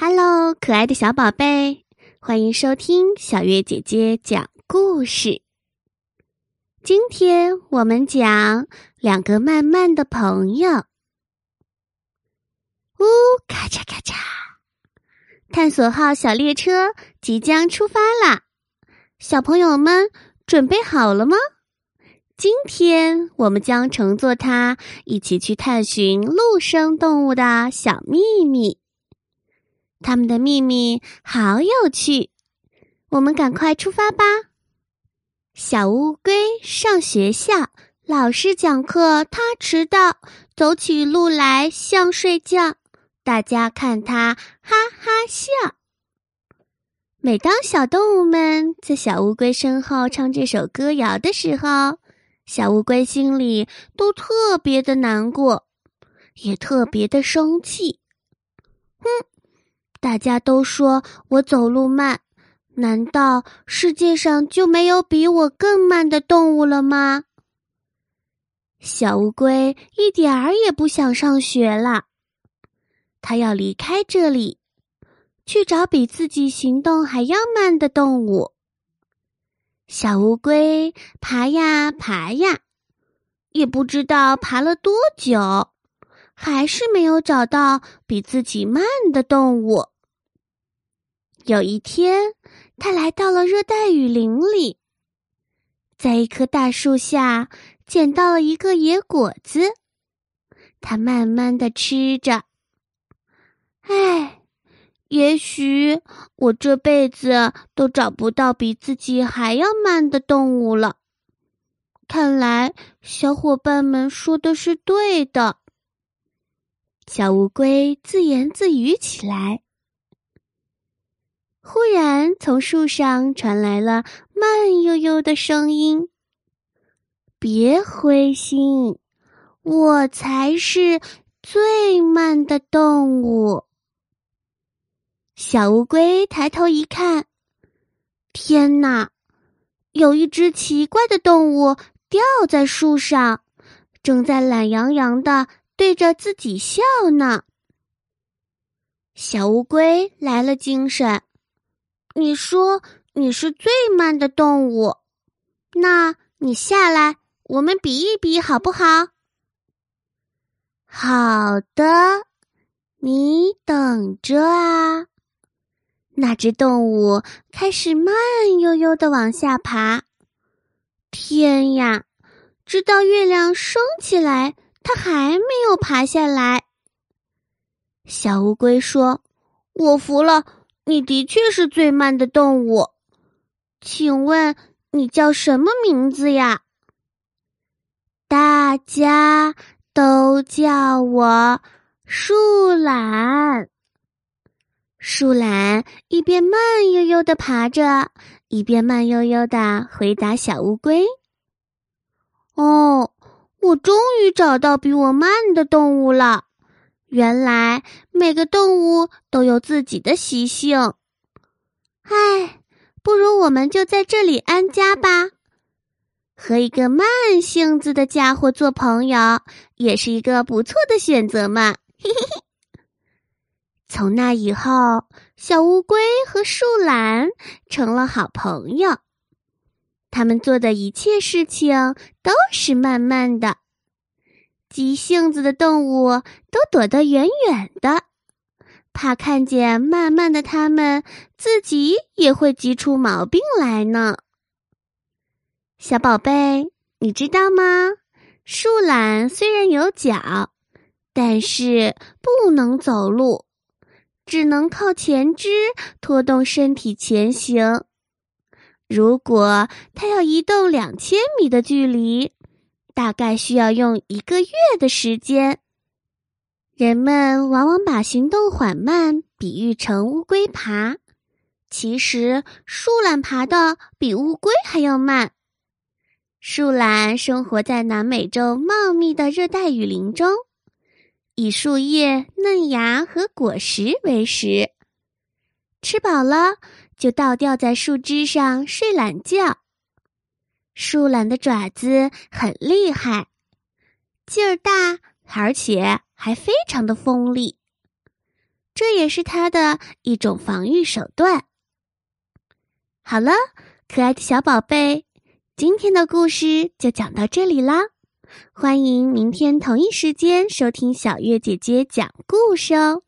Hello，可爱的小宝贝，欢迎收听小月姐姐讲故事。今天我们讲两个慢慢的朋友。呜，咔嚓咔嚓，探索号小列车即将出发啦！小朋友们准备好了吗？今天我们将乘坐它一起去探寻陆生动物的小秘密。他们的秘密好有趣，我们赶快出发吧！小乌龟上学校，老师讲课它迟到，走起路来像睡觉，大家看它哈哈笑。每当小动物们在小乌龟身后唱这首歌谣的时候，小乌龟心里都特别的难过，也特别的生气。哼！大家都说我走路慢，难道世界上就没有比我更慢的动物了吗？小乌龟一点儿也不想上学了，它要离开这里，去找比自己行动还要慢的动物。小乌龟爬呀爬呀，也不知道爬了多久。还是没有找到比自己慢的动物。有一天，他来到了热带雨林里，在一棵大树下捡到了一个野果子，他慢慢的吃着。唉，也许我这辈子都找不到比自己还要慢的动物了。看来小伙伴们说的是对的。小乌龟自言自语起来。忽然，从树上传来了慢悠悠的声音：“别灰心，我才是最慢的动物。”小乌龟抬头一看，天哪！有一只奇怪的动物吊在树上，正在懒洋洋的。对着自己笑呢。小乌龟来了精神。你说你是最慢的动物，那你下来，我们比一比好不好？好的，你等着啊。那只动物开始慢悠悠的往下爬。天呀，直到月亮升起来。它还没有爬下来。小乌龟说：“我服了，你的确是最慢的动物。请问你叫什么名字呀？”大家都叫我树懒。树懒一边慢悠悠的爬着，一边慢悠悠的回答小乌龟：“哦。”我终于找到比我慢的动物了。原来每个动物都有自己的习性。唉，不如我们就在这里安家吧。和一个慢性子的家伙做朋友，也是一个不错的选择嘛。嘿嘿嘿。从那以后，小乌龟和树懒成了好朋友。他们做的一切事情都是慢慢的，急性子的动物都躲得远远的，怕看见慢慢的它们自己也会急出毛病来呢。小宝贝，你知道吗？树懒虽然有脚，但是不能走路，只能靠前肢拖动身体前行。如果它要移动两千米的距离，大概需要用一个月的时间。人们往往把行动缓慢比喻成乌龟爬，其实树懒爬的比乌龟还要慢。树懒生活在南美洲茂密的热带雨林中，以树叶、嫩芽和果实为食，吃饱了。就倒吊在树枝上睡懒觉。树懒的爪子很厉害，劲儿大，而且还非常的锋利。这也是它的一种防御手段。好了，可爱的小宝贝，今天的故事就讲到这里啦。欢迎明天同一时间收听小月姐姐讲故事哦。